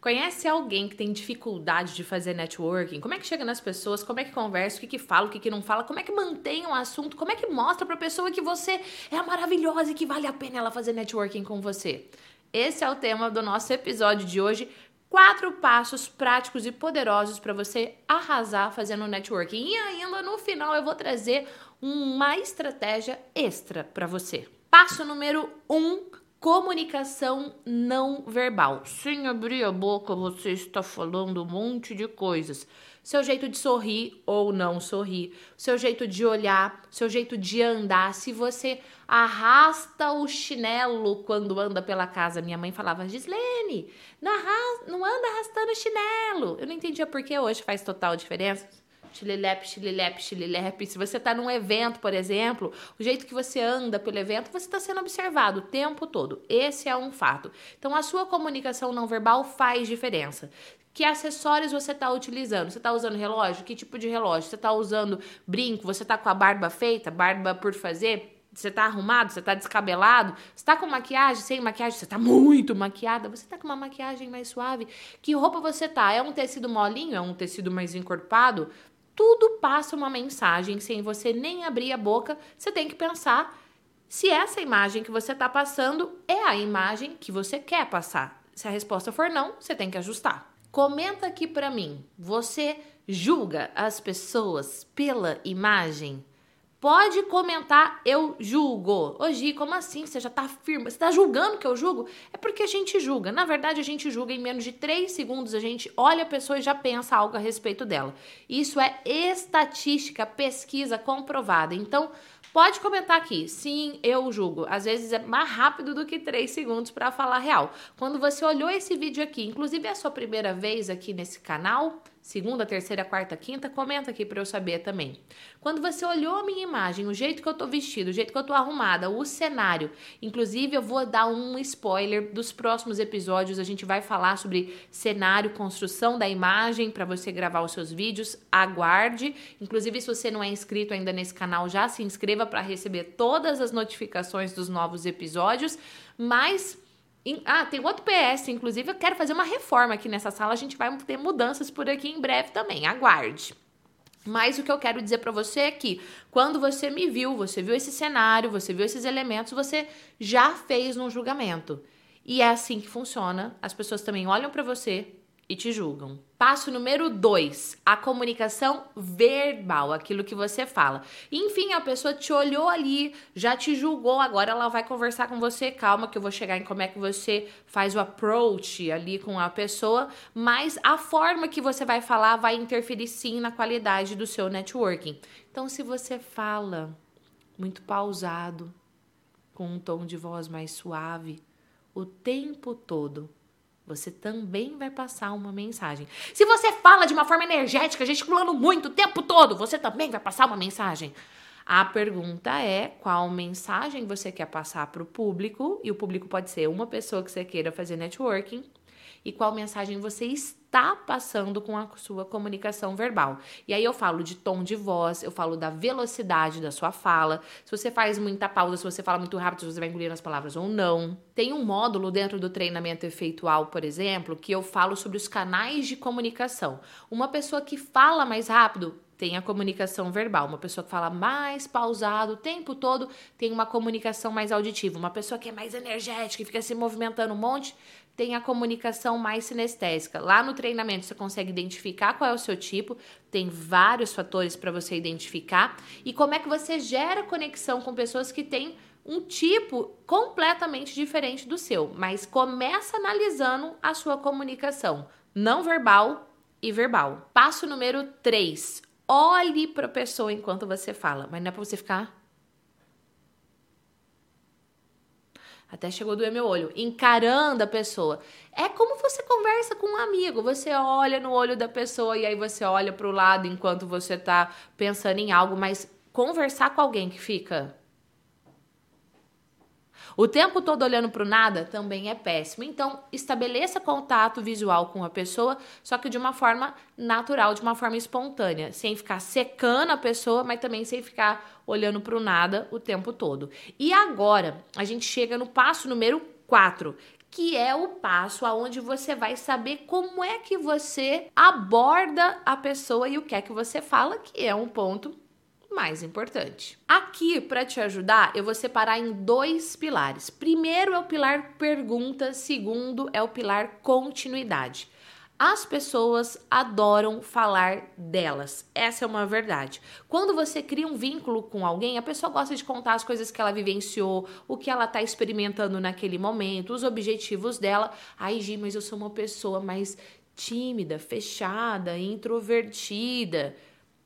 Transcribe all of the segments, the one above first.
Conhece alguém que tem dificuldade de fazer networking? Como é que chega nas pessoas? Como é que conversa? O que, que fala? O que, que não fala? Como é que mantém o um assunto? Como é que mostra pra pessoa que você é maravilhosa e que vale a pena ela fazer networking com você? Esse é o tema do nosso episódio de hoje. Quatro passos práticos e poderosos para você arrasar fazendo networking. E ainda no final eu vou trazer uma estratégia extra para você. Passo número um Comunicação não verbal. Sem abrir a boca, você está falando um monte de coisas. Seu jeito de sorrir ou não sorrir, seu jeito de olhar, seu jeito de andar. Se você arrasta o chinelo quando anda pela casa, minha mãe falava: Gislene, não, não anda arrastando o chinelo. Eu não entendia por que hoje faz total diferença Chililepe, chililepe, chililepe. Se você está num evento, por exemplo, o jeito que você anda pelo evento, você está sendo observado o tempo todo. Esse é um fato. Então, a sua comunicação não verbal faz diferença. Que acessórios você está utilizando? Você está usando relógio? Que tipo de relógio? Você está usando brinco? Você está com a barba feita? Barba por fazer? Você tá arrumado? Você tá descabelado? Você tá com maquiagem? Sem maquiagem? Você tá muito maquiada? Você tá com uma maquiagem mais suave? Que roupa você tá? É um tecido molinho? É um tecido mais encorpado? Tudo passa uma mensagem sem você nem abrir a boca. Você tem que pensar se essa imagem que você está passando é a imagem que você quer passar. Se a resposta for não, você tem que ajustar. Comenta aqui para mim. Você julga as pessoas pela imagem? Pode comentar, eu julgo. Hoje, como assim? Você já tá firme? Você tá julgando que eu julgo? É porque a gente julga. Na verdade, a gente julga em menos de 3 segundos. A gente olha a pessoa e já pensa algo a respeito dela. Isso é estatística, pesquisa comprovada. Então, Pode comentar aqui. Sim, eu julgo. Às vezes é mais rápido do que 3 segundos para falar real. Quando você olhou esse vídeo aqui, inclusive é a sua primeira vez aqui nesse canal, segunda, terceira, quarta, quinta, comenta aqui para eu saber também. Quando você olhou a minha imagem, o jeito que eu tô vestido, o jeito que eu tô arrumada, o cenário, inclusive eu vou dar um spoiler dos próximos episódios, a gente vai falar sobre cenário, construção da imagem para você gravar os seus vídeos. Aguarde. Inclusive se você não é inscrito ainda nesse canal, já se inscreva para receber todas as notificações dos novos episódios, mas ah, tem outro PS, inclusive eu quero fazer uma reforma aqui nessa sala, a gente vai ter mudanças por aqui em breve também, aguarde. Mas o que eu quero dizer para você é que quando você me viu, você viu esse cenário, você viu esses elementos, você já fez um julgamento. E é assim que funciona. As pessoas também olham para você, e te julgam. Passo número dois, a comunicação verbal, aquilo que você fala. Enfim, a pessoa te olhou ali, já te julgou, agora ela vai conversar com você. Calma, que eu vou chegar em como é que você faz o approach ali com a pessoa, mas a forma que você vai falar vai interferir sim na qualidade do seu networking. Então, se você fala muito pausado, com um tom de voz mais suave, o tempo todo você também vai passar uma mensagem. Se você fala de uma forma energética, gesticulando muito o tempo todo, você também vai passar uma mensagem. A pergunta é qual mensagem você quer passar para o público, e o público pode ser uma pessoa que você queira fazer networking, e qual mensagem você está passando com a sua comunicação verbal. E aí eu falo de tom de voz, eu falo da velocidade da sua fala, se você faz muita pausa, se você fala muito rápido, se você vai engolir as palavras ou não. Tem um módulo dentro do treinamento efeitual, por exemplo, que eu falo sobre os canais de comunicação. Uma pessoa que fala mais rápido tem a comunicação verbal. Uma pessoa que fala mais pausado o tempo todo tem uma comunicação mais auditiva. Uma pessoa que é mais energética e fica se movimentando um monte tem a comunicação mais sinestésica. Lá no treinamento você consegue identificar qual é o seu tipo, tem vários fatores para você identificar e como é que você gera conexão com pessoas que têm um tipo completamente diferente do seu, mas começa analisando a sua comunicação não verbal e verbal. Passo número 3. Olhe para a pessoa enquanto você fala, mas não é para você ficar Até chegou a doer meu olho. Encarando a pessoa. É como você conversa com um amigo. Você olha no olho da pessoa e aí você olha para o lado enquanto você tá pensando em algo, mas conversar com alguém que fica o tempo todo olhando para o nada também é péssimo. Então, estabeleça contato visual com a pessoa, só que de uma forma natural, de uma forma espontânea, sem ficar secando a pessoa, mas também sem ficar olhando para o nada o tempo todo. E agora, a gente chega no passo número 4, que é o passo aonde você vai saber como é que você aborda a pessoa e o que é que você fala, que é um ponto mais importante. Aqui, para te ajudar, eu vou separar em dois pilares. Primeiro é o pilar pergunta, segundo é o pilar continuidade. As pessoas adoram falar delas. Essa é uma verdade. Quando você cria um vínculo com alguém, a pessoa gosta de contar as coisas que ela vivenciou, o que ela está experimentando naquele momento, os objetivos dela. Ai, Gi, mas eu sou uma pessoa mais tímida, fechada, introvertida.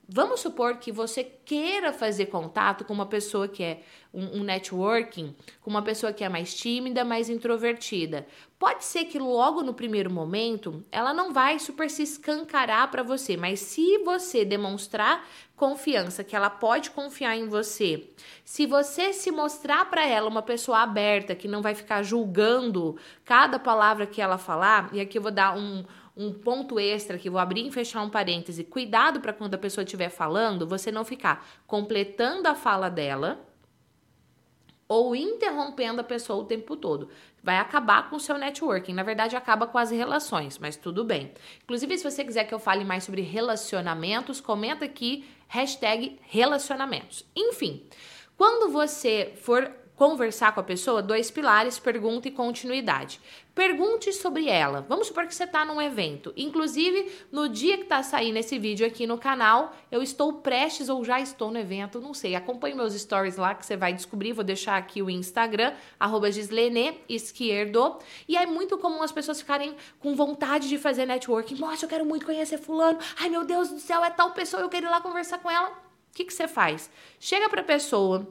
Vamos supor que você queira fazer contato com uma pessoa que é um, um, networking, com uma pessoa que é mais tímida, mais introvertida. Pode ser que logo no primeiro momento ela não vai super se escancarar para você, mas se você demonstrar confiança, que ela pode confiar em você, se você se mostrar para ela uma pessoa aberta, que não vai ficar julgando cada palavra que ela falar, e aqui eu vou dar um um ponto extra que vou abrir e fechar um parêntese. Cuidado para quando a pessoa estiver falando, você não ficar completando a fala dela ou interrompendo a pessoa o tempo todo. Vai acabar com o seu networking. Na verdade, acaba com as relações, mas tudo bem. Inclusive, se você quiser que eu fale mais sobre relacionamentos, comenta aqui, relacionamentos. Enfim, quando você for conversar com a pessoa, dois pilares, pergunta e continuidade. Pergunte sobre ela. Vamos supor que você está num evento. Inclusive, no dia que está saindo esse vídeo aqui no canal, eu estou prestes ou já estou no evento, não sei. Acompanhe meus stories lá que você vai descobrir. Vou deixar aqui o Instagram, arroba Gislene Esquerdo. E é muito comum as pessoas ficarem com vontade de fazer networking. Nossa, eu quero muito conhecer fulano. Ai, meu Deus do céu, é tal pessoa, eu quero ir lá conversar com ela. O que, que você faz? Chega para a pessoa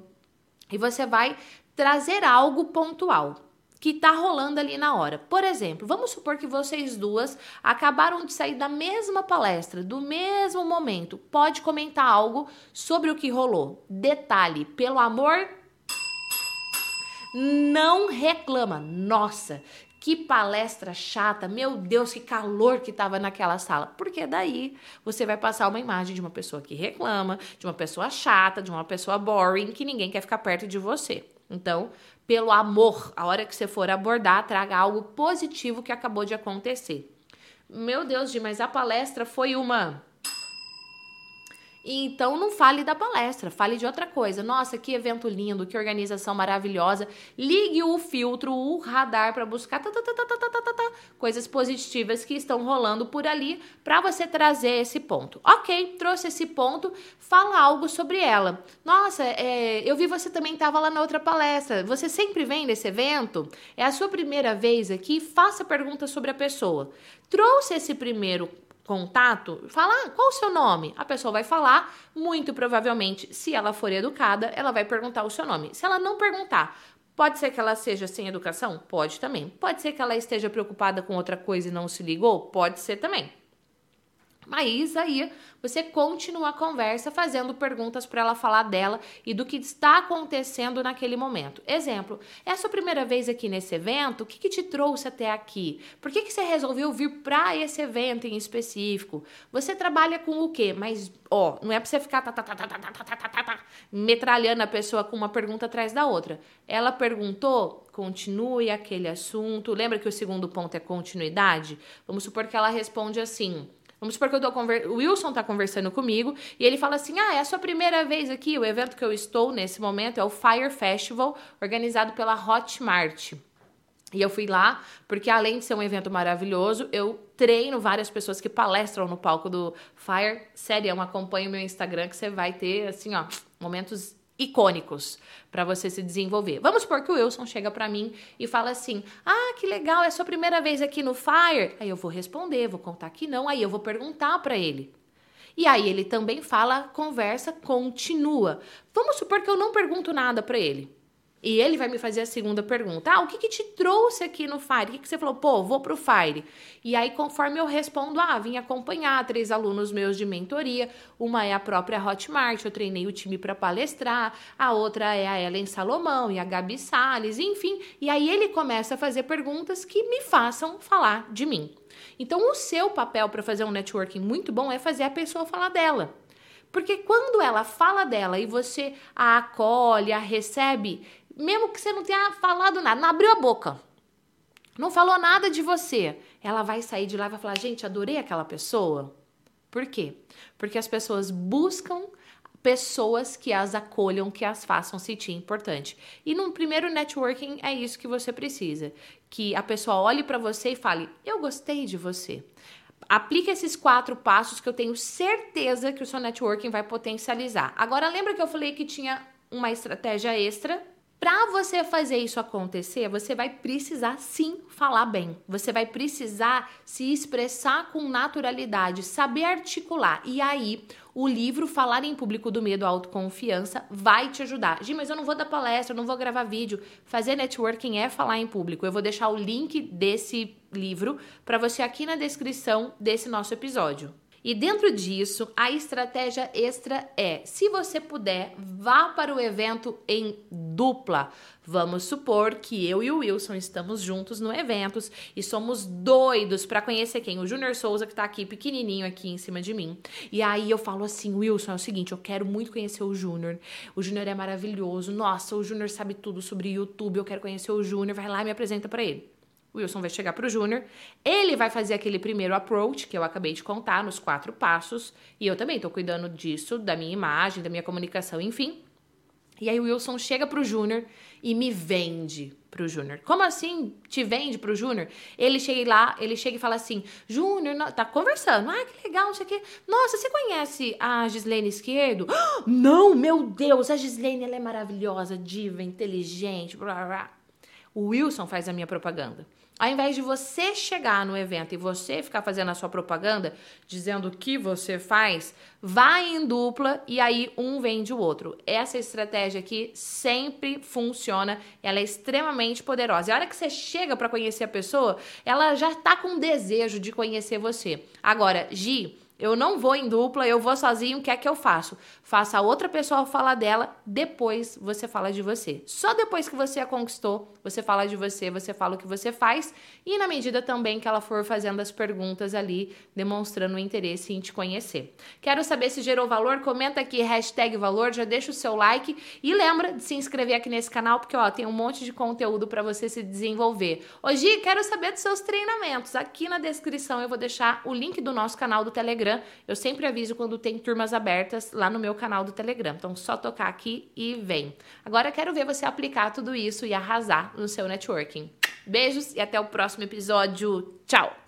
e você vai trazer algo pontual que está rolando ali na hora. Por exemplo, vamos supor que vocês duas acabaram de sair da mesma palestra, do mesmo momento. Pode comentar algo sobre o que rolou. Detalhe, pelo amor não reclama. Nossa, que palestra chata, meu Deus, que calor que tava naquela sala. Porque daí você vai passar uma imagem de uma pessoa que reclama, de uma pessoa chata, de uma pessoa boring, que ninguém quer ficar perto de você. Então, pelo amor, a hora que você for abordar, traga algo positivo que acabou de acontecer. Meu Deus, mas a palestra foi uma então não fale da palestra, fale de outra coisa. Nossa, que evento lindo, que organização maravilhosa. Ligue o filtro, o radar para buscar tá, tá, tá, coisas positivas que estão rolando por ali para você trazer esse ponto. Ok, trouxe esse ponto, fala algo sobre ela. Nossa, é, eu vi você também estava lá na outra palestra. Você sempre vem nesse evento? É a sua primeira vez aqui? Faça perguntas sobre a pessoa. Trouxe esse primeiro contato, fala ah, qual o seu nome. A pessoa vai falar, muito provavelmente, se ela for educada, ela vai perguntar o seu nome. Se ela não perguntar, pode ser que ela seja sem educação? Pode também. Pode ser que ela esteja preocupada com outra coisa e não se ligou? Pode ser também. Mas aí você continua a conversa fazendo perguntas para ela falar dela e do que está acontecendo naquele momento. Exemplo, é a sua primeira vez aqui nesse evento? O que, que te trouxe até aqui? Por que, que você resolveu vir para esse evento em específico? Você trabalha com o quê? Mas, ó, não é para você ficar tá, tá, tá, metralhando a pessoa com uma pergunta atrás da outra. Ela perguntou, continue aquele assunto. Lembra que o segundo ponto é continuidade? Vamos supor que ela responde assim. Vamos supor que eu tô conver... o Wilson tá conversando comigo e ele fala assim: Ah, é a sua primeira vez aqui. O evento que eu estou nesse momento é o Fire Festival, organizado pela Hotmart. E eu fui lá porque, além de ser um evento maravilhoso, eu treino várias pessoas que palestram no palco do Fire. Sério, acompanhe o meu Instagram que você vai ter, assim, ó, momentos icônicos para você se desenvolver. Vamos supor que o Wilson chega para mim e fala assim: "Ah, que legal, é sua primeira vez aqui no Fire?". Aí eu vou responder, vou contar que não, aí eu vou perguntar para ele. E aí ele também fala, conversa, continua. Vamos supor que eu não pergunto nada para ele. E ele vai me fazer a segunda pergunta. Ah, o que, que te trouxe aqui no Fire? O que, que você falou? Pô, vou pro Fire. E aí, conforme eu respondo, ah, vim acompanhar três alunos meus de mentoria. Uma é a própria Hotmart, eu treinei o time para palestrar. A outra é a Ellen Salomão e a Gabi Salles, enfim. E aí ele começa a fazer perguntas que me façam falar de mim. Então, o seu papel para fazer um networking muito bom é fazer a pessoa falar dela. Porque quando ela fala dela e você a acolhe, a recebe, mesmo que você não tenha falado nada, não abriu a boca. não falou nada de você, ela vai sair de lá e vai falar: gente, adorei aquela pessoa. Por quê? Porque as pessoas buscam pessoas que as acolham, que as façam sentir importante. E no primeiro networking é isso que você precisa, que a pessoa olhe para você e fale: "Eu gostei de você". Aplique esses quatro passos que eu tenho certeza que o seu networking vai potencializar. Agora lembra que eu falei que tinha uma estratégia extra para você fazer isso acontecer, você vai precisar sim falar bem. Você vai precisar se expressar com naturalidade, saber articular. E aí, o livro Falar em Público do Medo à Autoconfiança vai te ajudar. Gi, mas eu não vou dar palestra, eu não vou gravar vídeo. Fazer networking é falar em público. Eu vou deixar o link desse livro para você aqui na descrição desse nosso episódio. E dentro disso, a estratégia extra é: se você puder, vá para o evento em dupla. Vamos supor que eu e o Wilson estamos juntos no evento e somos doidos para conhecer quem? O Júnior Souza, que tá aqui pequenininho aqui em cima de mim. E aí eu falo assim: Wilson, é o seguinte, eu quero muito conhecer o Júnior. O Júnior é maravilhoso. Nossa, o Júnior sabe tudo sobre YouTube. Eu quero conhecer o Júnior. Vai lá e me apresenta para ele. O Wilson vai chegar para o Júnior, ele vai fazer aquele primeiro approach que eu acabei de contar nos quatro passos, e eu também estou cuidando disso, da minha imagem, da minha comunicação, enfim. E aí o Wilson chega para o Júnior e me vende para o Júnior. Como assim te vende para o Júnior? Ele chega lá, ele chega e fala assim: Júnior, tá conversando. Ah, que legal, não sei o quê. Nossa, você conhece a Gislene Esquerdo? não, meu Deus, a Gislene ela é maravilhosa, diva, inteligente, blá blá. O Wilson faz a minha propaganda. Ao invés de você chegar no evento e você ficar fazendo a sua propaganda, dizendo o que você faz, vai em dupla e aí um vende o outro. Essa estratégia aqui sempre funciona, ela é extremamente poderosa. E a hora que você chega para conhecer a pessoa, ela já tá com desejo de conhecer você. Agora, Gi, eu não vou em dupla, eu vou sozinho, o que é que eu faço? Faça a outra pessoa falar dela, depois você fala de você. Só depois que você a conquistou, você fala de você, você fala o que você faz, e na medida também que ela for fazendo as perguntas ali, demonstrando o interesse em te conhecer. Quero saber se gerou valor? Comenta aqui, hashtag valor, já deixa o seu like e lembra de se inscrever aqui nesse canal, porque ó, tem um monte de conteúdo para você se desenvolver. Hoje quero saber dos seus treinamentos. Aqui na descrição eu vou deixar o link do nosso canal do Telegram Telegram. Eu sempre aviso quando tem turmas abertas lá no meu canal do Telegram. Então, só tocar aqui e vem. Agora, quero ver você aplicar tudo isso e arrasar no seu networking. Beijos e até o próximo episódio. Tchau!